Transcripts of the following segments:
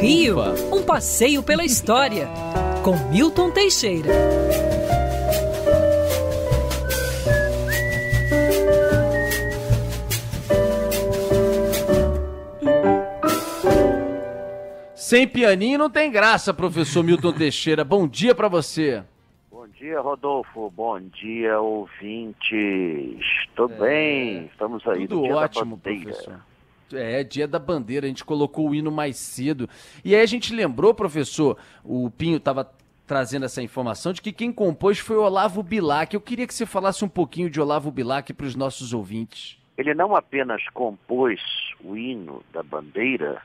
Rio, um passeio pela história, com Milton Teixeira. Sem pianinho não tem graça, professor Milton Teixeira. Bom dia para você. Bom dia, Rodolfo. Bom dia, ouvintes. Tudo é, bem? Estamos aí Tudo ótimo, professor. É, dia da bandeira, a gente colocou o hino mais cedo. E aí a gente lembrou, professor, o Pinho estava trazendo essa informação de que quem compôs foi Olavo Bilac. Eu queria que você falasse um pouquinho de Olavo Bilac para os nossos ouvintes. Ele não apenas compôs o hino da bandeira,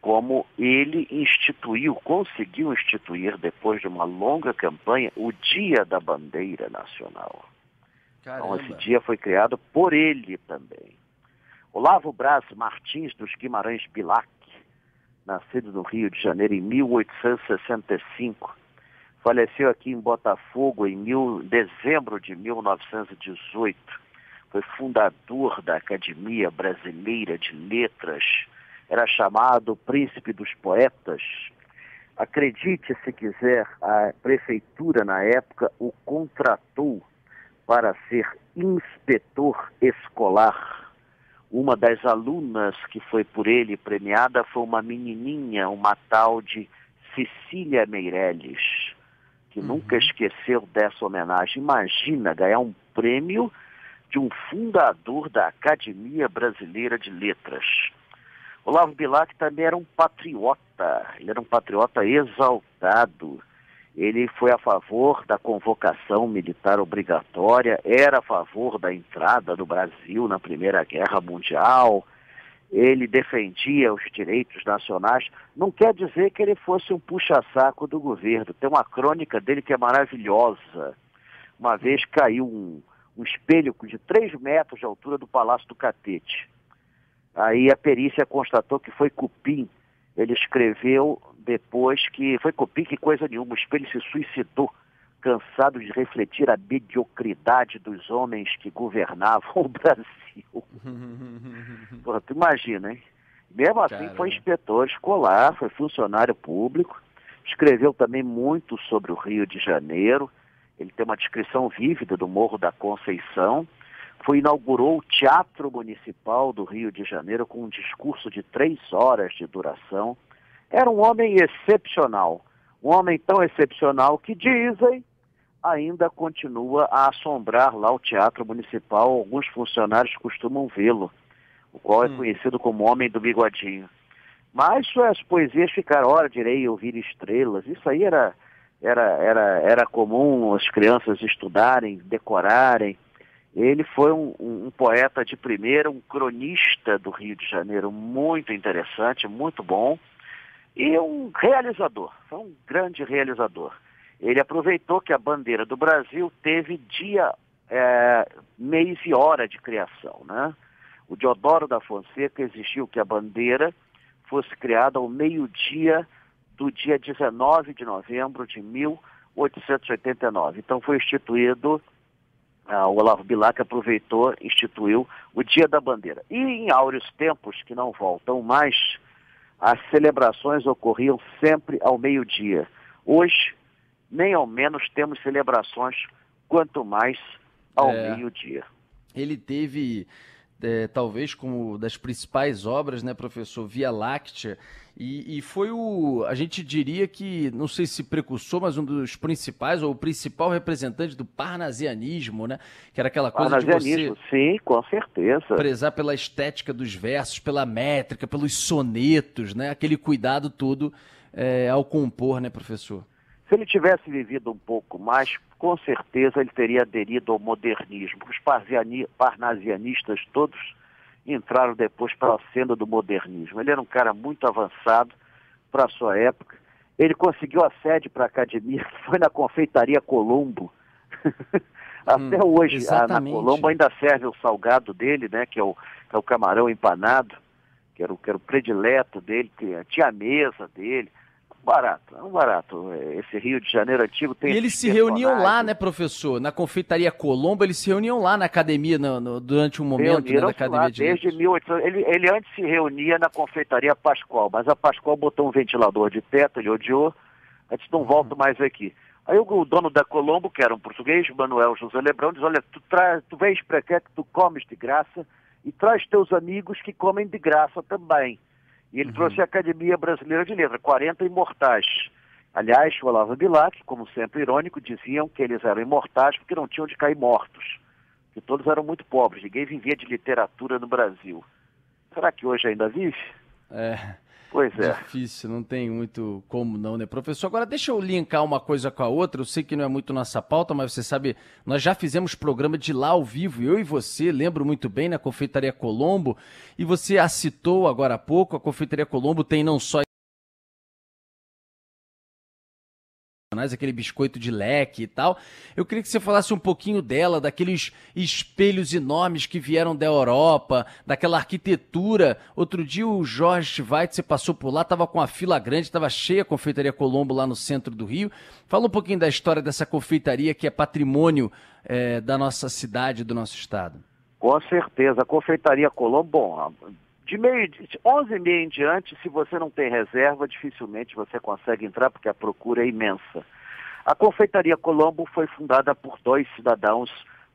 como ele instituiu, conseguiu instituir, depois de uma longa campanha, o Dia da Bandeira Nacional. Caramba. Então, esse dia foi criado por ele também. Olavo Braz Martins dos Guimarães Bilac, nascido no Rio de Janeiro em 1865, faleceu aqui em Botafogo em mil, dezembro de 1918. Foi fundador da Academia Brasileira de Letras, era chamado Príncipe dos Poetas. Acredite se quiser, a prefeitura na época o contratou para ser inspetor escolar uma das alunas que foi por ele premiada foi uma menininha, uma tal de Cecília Meirelles, que uhum. nunca esqueceu dessa homenagem. Imagina ganhar um prêmio de um fundador da Academia Brasileira de Letras. Olavo Bilac também era um patriota, ele era um patriota exaltado ele foi a favor da convocação militar obrigatória, era a favor da entrada do Brasil na Primeira Guerra Mundial, ele defendia os direitos nacionais. Não quer dizer que ele fosse um puxa-saco do governo. Tem uma crônica dele que é maravilhosa. Uma vez caiu um, um espelho de 3 metros de altura do Palácio do Catete. Aí a perícia constatou que foi cupim. Ele escreveu depois que foi copia que coisa nenhuma, o espelho se suicidou, cansado de refletir a mediocridade dos homens que governavam o Brasil. Pô, tu imagina, hein? Mesmo assim Caramba. foi inspetor escolar, foi funcionário público, escreveu também muito sobre o Rio de Janeiro, ele tem uma descrição vívida do Morro da Conceição, foi inaugurou o Teatro Municipal do Rio de Janeiro com um discurso de três horas de duração, era um homem excepcional, um homem tão excepcional que dizem ainda continua a assombrar lá o Teatro Municipal. Alguns funcionários costumam vê-lo, o qual é hum. conhecido como Homem do Bigodinho. Mas suas poesias ficaram, ora direi ouvir estrelas, isso aí era, era, era, era comum as crianças estudarem, decorarem. Ele foi um, um, um, poeta de primeira, um cronista do Rio de Janeiro muito interessante, muito bom e um realizador, foi um grande realizador. Ele aproveitou que a bandeira do Brasil teve dia, é, mês e hora de criação. Né? O Diodoro da Fonseca exigiu que a bandeira fosse criada ao meio-dia do dia 19 de novembro de 1889. Então foi instituído, ah, o Olavo Bilac aproveitou, instituiu o Dia da Bandeira. E em áureos tempos que não voltam mais, as celebrações ocorriam sempre ao meio-dia. Hoje, nem ao menos temos celebrações, quanto mais ao é, meio-dia. Ele teve é, talvez como das principais obras, né, professor, Via Láctea, e, e, foi o, a gente diria que, não sei se precursor, mas um dos principais, ou o principal representante do parnasianismo, né, que era aquela coisa de você... sim, com certeza. Prezar pela estética dos versos, pela métrica, pelos sonetos, né, aquele cuidado todo é, ao compor, né, professor? Se ele tivesse vivido um pouco mais, com certeza ele teria aderido ao modernismo. Os parnasianistas todos entraram depois para a cena do modernismo. Ele era um cara muito avançado para a sua época. Ele conseguiu a sede para a academia, que foi na confeitaria Colombo. Até hum, hoje, a, na Colombo ainda serve o salgado dele, né, que é o, é o camarão empanado, que era, o, que era o predileto dele, que tinha a mesa dele Barato, é um barato. Esse Rio de Janeiro antigo tem. E eles se reuniam lá, né, professor? Na confeitaria Colombo, eles se reuniam lá na academia no, no, durante um momento né, da academia lá, de desde 1800. Ele, ele antes se reunia na confeitaria Pascoal, mas a Pascoal botou um ventilador de teto, ele odiou. Antes não volto mais aqui. Aí o, dono da Colombo, que era um português, Manuel José Lebrão, diz: Olha, tu, tra... tu vens para cá que tu comes de graça e traz teus amigos que comem de graça também. E ele uhum. trouxe a Academia Brasileira de Letras, 40 imortais. Aliás, o Olavo Bilac, como sempre irônico, diziam que eles eram imortais porque não tinham de cair mortos. Que todos eram muito pobres, ninguém vivia de literatura no Brasil. Será que hoje ainda vive? É. Pois é. Difícil, não tem muito como não, né, professor? Agora, deixa eu linkar uma coisa com a outra. Eu sei que não é muito nossa pauta, mas você sabe, nós já fizemos programa de lá ao vivo, eu e você, lembro muito bem, na Confeitaria Colombo. E você a citou agora há pouco, a Confeitaria Colombo tem não só aquele biscoito de leque e tal. Eu queria que você falasse um pouquinho dela, daqueles espelhos enormes que vieram da Europa, daquela arquitetura. Outro dia o Jorge Weitzer passou por lá, estava com a fila grande, estava cheia a confeitaria Colombo lá no centro do Rio. Fala um pouquinho da história dessa confeitaria que é patrimônio é, da nossa cidade, do nosso estado. Com certeza, a confeitaria Colombo, bom, de meio de 11 e meia em diante, se você não tem reserva, dificilmente você consegue entrar porque a procura é imensa. A confeitaria Colombo foi fundada por dois cidadãos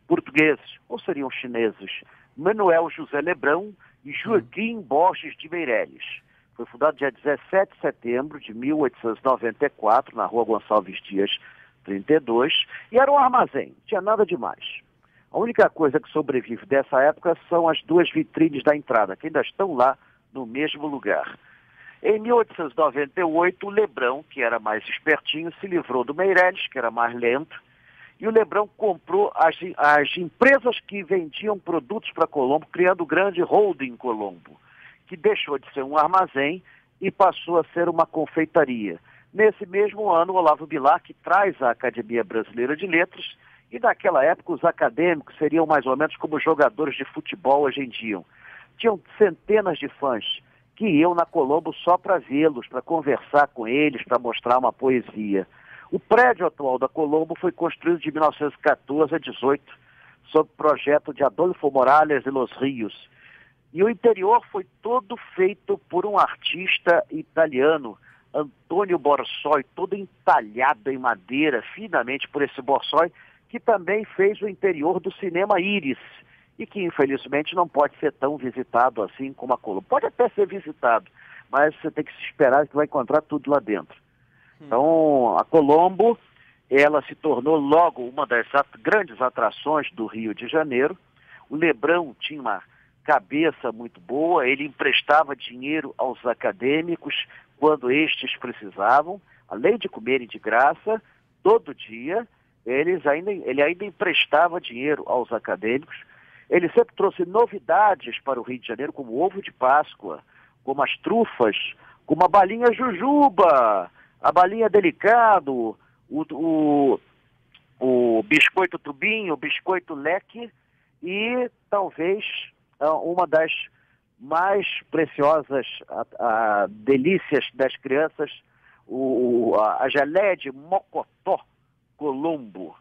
portugueses, ou seriam chineses, Manuel José Lebrão e Joaquim Borges de Meireles. Foi fundado dia 17 de setembro de 1894, na rua Gonçalves Dias, 32, e era um armazém, tinha nada demais. A única coisa que sobrevive dessa época são as duas vitrines da entrada, que ainda estão lá no mesmo lugar. Em 1898, o Lebrão, que era mais espertinho, se livrou do Meireles, que era mais lento, e o Lebrão comprou as, as empresas que vendiam produtos para Colombo, criando o grande holding Colombo, que deixou de ser um armazém e passou a ser uma confeitaria. Nesse mesmo ano, Olavo Bilar, que traz a Academia Brasileira de Letras, e naquela época os acadêmicos seriam mais ou menos como jogadores de futebol hoje em dia. Tinham centenas de fãs que iam na Colombo só para vê-los, para conversar com eles, para mostrar uma poesia. O prédio atual da Colombo foi construído de 1914 a 18, sob projeto de Adolfo Morales e Los Rios. E o interior foi todo feito por um artista italiano, Antônio Borsoi, todo entalhado em madeira, finamente por esse Borsoi, que também fez o interior do cinema Iris e que infelizmente não pode ser tão visitado assim como a Colombo. Pode até ser visitado, mas você tem que se esperar que vai encontrar tudo lá dentro. Hum. Então, a Colombo, ela se tornou logo uma das at grandes atrações do Rio de Janeiro. O Lebrão tinha uma cabeça muito boa, ele emprestava dinheiro aos acadêmicos quando estes precisavam, além de comerem de graça, todo dia, eles ainda, ele ainda emprestava dinheiro aos acadêmicos. Ele sempre trouxe novidades para o Rio de Janeiro, como ovo de Páscoa, como as trufas, como a balinha jujuba, a balinha delicado, o, o, o biscoito tubinho, o biscoito leque e talvez uma das mais preciosas a, a, delícias das crianças, o, a, a geleia de mocotó, Colombo.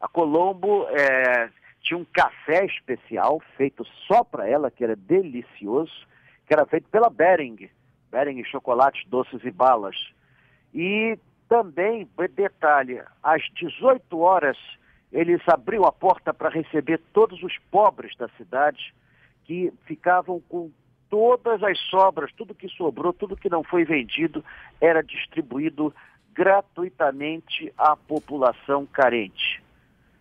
A Colombo é, tinha um café especial feito só para ela, que era delicioso, que era feito pela Bering, Bering Chocolates Doces e Balas. E também, detalhe, às 18 horas eles abriam a porta para receber todos os pobres da cidade que ficavam com todas as sobras, tudo que sobrou, tudo que não foi vendido, era distribuído gratuitamente à população carente.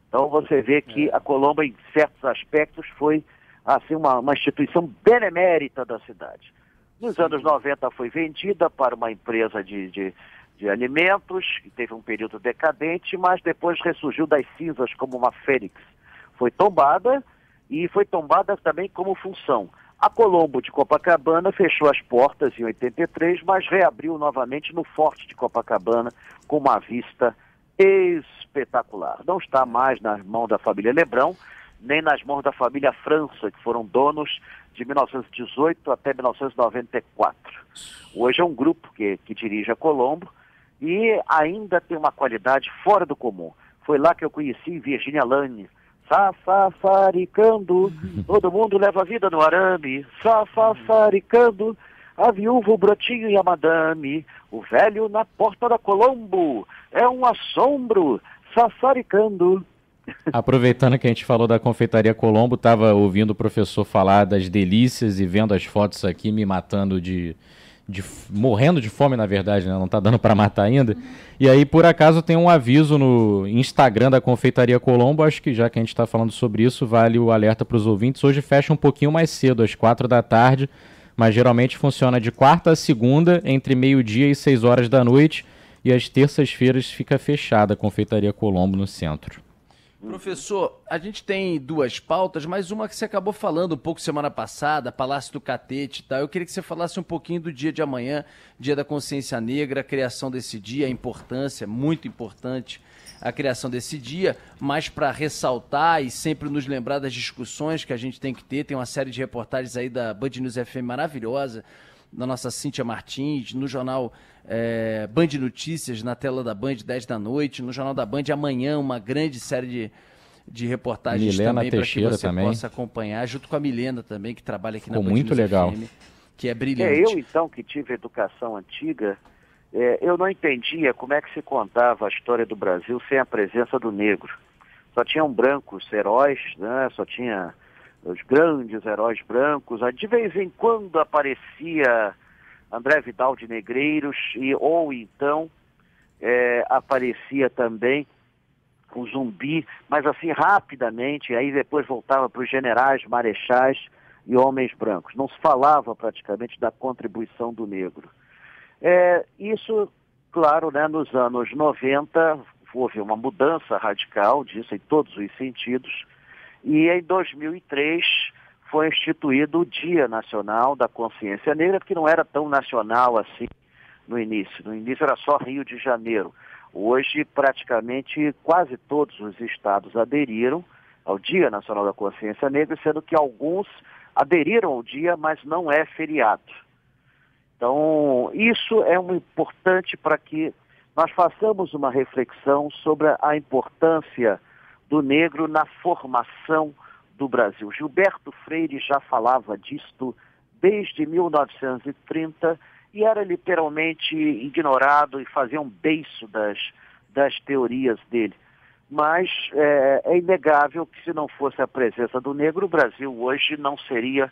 Então você vê que é. a Colombo, em certos aspectos, foi assim uma, uma instituição benemérita da cidade. Nos anos 90 foi vendida para uma empresa de, de, de alimentos, que teve um período decadente, mas depois ressurgiu das cinzas como uma fênix. Foi tombada e foi tombada também como função. A Colombo de Copacabana fechou as portas em 83, mas reabriu novamente no Forte de Copacabana com uma vista espetacular. Não está mais nas mãos da família Lebrão, nem nas mãos da família França, que foram donos de 1918 até 1994. Hoje é um grupo que, que dirige a Colombo e ainda tem uma qualidade fora do comum. Foi lá que eu conheci Virginia Lane, Safafaricando, todo mundo leva a vida no arame. Safafaricando, a viúva, o brotinho e a madame. O velho na porta da Colombo, é um assombro. Safaricando. Aproveitando que a gente falou da confeitaria Colombo, estava ouvindo o professor falar das delícias e vendo as fotos aqui, me matando de, de morrendo de fome, na verdade, né? Não está dando para matar ainda. E aí, por acaso, tem um aviso no Instagram da Confeitaria Colombo. Acho que já que a gente está falando sobre isso, vale o alerta para os ouvintes. Hoje fecha um pouquinho mais cedo, às quatro da tarde, mas geralmente funciona de quarta a segunda, entre meio-dia e seis horas da noite. E às terças-feiras fica fechada a Confeitaria Colombo no centro. Professor, a gente tem duas pautas, mas uma que você acabou falando um pouco semana passada, Palácio do Catete e tal. Eu queria que você falasse um pouquinho do dia de amanhã, Dia da Consciência Negra, a criação desse dia, a importância, muito importante a criação desse dia, mas para ressaltar e sempre nos lembrar das discussões que a gente tem que ter. Tem uma série de reportagens aí da Band News FM maravilhosa, da nossa Cíntia Martins, no jornal é, Band Notícias na tela da Band, 10 da noite, no Jornal da Band amanhã, uma grande série de, de reportagens Milena também para que você também. possa acompanhar, junto com a Milena também, que trabalha aqui Ficou na Band muito legal. FM, que é brilhante. É, eu então que tive educação antiga, é, eu não entendia como é que se contava a história do Brasil sem a presença do negro. Só tinham brancos heróis, né? só tinha os grandes heróis brancos. Aí, De vez em quando aparecia André Vidal de Negreiros, e, ou então é, aparecia também o zumbi, mas assim rapidamente, aí depois voltava para os generais, marechais e homens brancos. Não se falava praticamente da contribuição do negro. É, isso, claro, né, nos anos 90 houve uma mudança radical disso em todos os sentidos, e em 2003 foi instituído o Dia Nacional da Consciência Negra, que não era tão nacional assim no início. No início era só Rio de Janeiro. Hoje, praticamente quase todos os estados aderiram ao Dia Nacional da Consciência Negra, sendo que alguns aderiram ao dia, mas não é feriado. Então, isso é um importante para que nós façamos uma reflexão sobre a importância do negro na formação do Brasil. Gilberto Freire já falava disto desde 1930 e era literalmente ignorado e fazia um beiço das, das teorias dele. Mas é, é inegável que se não fosse a presença do negro, o Brasil hoje não seria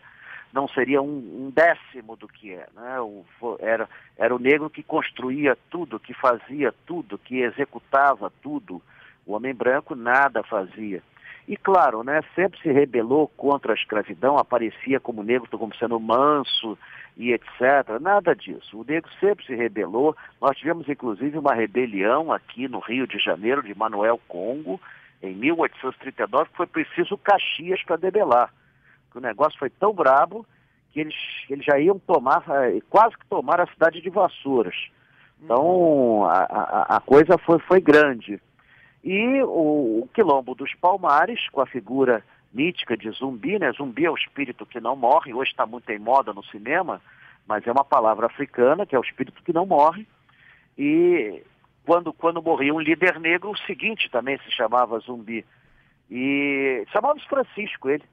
não seria um, um décimo do que é. Né? O, era, era o negro que construía tudo, que fazia tudo, que executava tudo. O homem branco nada fazia. E claro, né, sempre se rebelou contra a escravidão, aparecia como negro como sendo manso e etc. Nada disso. O negro sempre se rebelou. Nós tivemos inclusive uma rebelião aqui no Rio de Janeiro de Manuel Congo em 1839, que foi preciso Caxias para debelar. O negócio foi tão brabo que eles, eles já iam tomar, eh, quase que tomar a cidade de Vassouras. Então a, a, a coisa foi, foi grande. E o, Quilombo dos Palmares, com a figura mítica de zumbi, né? Zumbi é o espírito que não morre, hoje está muito em moda no cinema, mas é uma palavra africana, que é o espírito que não morre. E quando, quando morria um líder negro, o seguinte também se chamava zumbi. E chamava-se Francisco ele.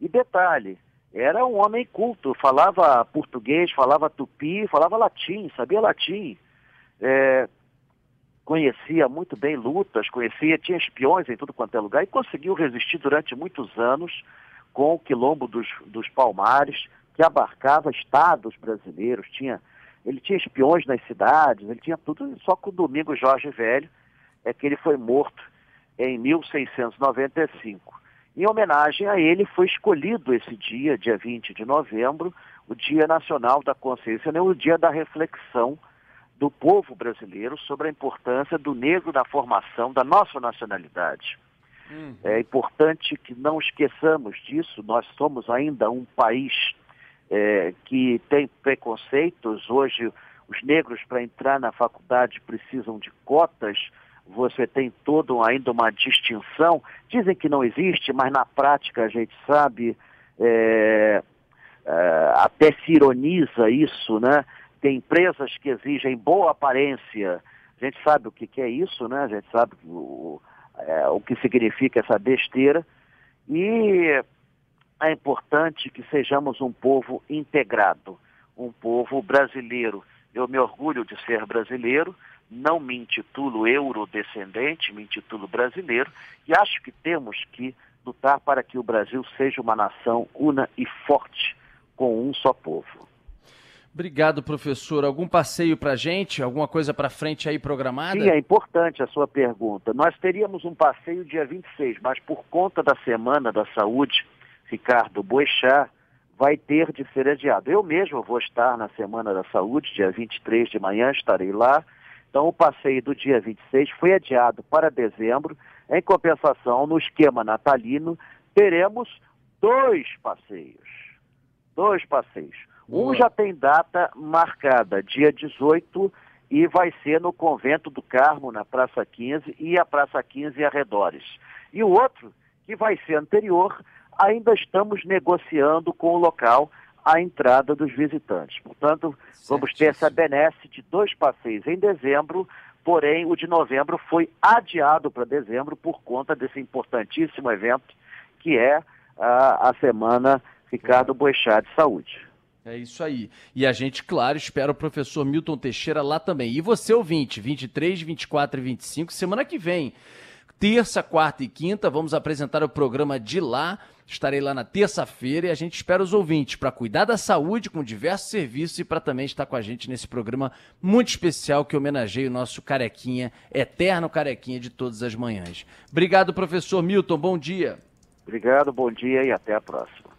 E detalhe, era um homem culto, falava português, falava tupi, falava latim, sabia latim. É, conhecia muito bem lutas, conhecia, tinha espiões em tudo quanto é lugar e conseguiu resistir durante muitos anos com o quilombo dos, dos Palmares, que abarcava estados brasileiros, tinha, ele tinha espiões nas cidades, ele tinha tudo, só que o Domingo Jorge Velho é que ele foi morto em 1695. Em homenagem a ele foi escolhido esse dia, dia 20 de novembro, o Dia Nacional da Consciência, né, o dia da reflexão do povo brasileiro sobre a importância do negro na formação da nossa nacionalidade. Uhum. É importante que não esqueçamos disso, nós somos ainda um país é, que tem preconceitos. Hoje, os negros, para entrar na faculdade, precisam de cotas. Você tem todo ainda uma distinção. Dizem que não existe, mas na prática a gente sabe, é, é, até se ironiza isso, né? Tem empresas que exigem boa aparência A gente sabe o que, que é isso, né? A gente sabe o, é, o que significa essa besteira. E é importante que sejamos um povo integrado, um povo brasileiro. Eu me orgulho de ser brasileiro, não me intitulo eurodescendente, me intitulo brasileiro, e acho que temos que lutar para que o Brasil seja uma nação una e forte, com um só povo. Obrigado, professor. Algum passeio para gente? Alguma coisa para frente aí programada? Sim, é importante a sua pergunta. Nós teríamos um passeio dia 26, mas por conta da Semana da Saúde, Ricardo Boechat vai ter de ser adiado. Eu mesmo vou estar na Semana da Saúde, dia 23 de manhã, estarei lá. Então, o passeio do dia 26 foi adiado para dezembro. Em compensação, no esquema natalino, teremos dois passeios. Dois passeios. Um já tem data marcada, dia 18, e vai ser no Convento do Carmo, na Praça 15, e a Praça 15 arredores. E o outro, que vai ser anterior, ainda estamos negociando com o local a entrada dos visitantes. Portanto, vamos ter essa benesse de dois passeios em dezembro, porém o de novembro foi adiado para dezembro por conta desse importantíssimo evento que é a, a Semana Ricardo Boechat de Saúde. É isso aí. E a gente, claro, espera o professor Milton Teixeira lá também. E você, ouvinte, 23, 24 e 25, semana que vem. Terça, quarta e quinta, vamos apresentar o programa de lá. Estarei lá na terça-feira e a gente espera os ouvintes para cuidar da saúde com diversos serviços e para também estar com a gente nesse programa muito especial que homenageia o nosso carequinha, eterno carequinha de todas as manhãs. Obrigado, professor Milton. Bom dia. Obrigado, bom dia e até a próxima.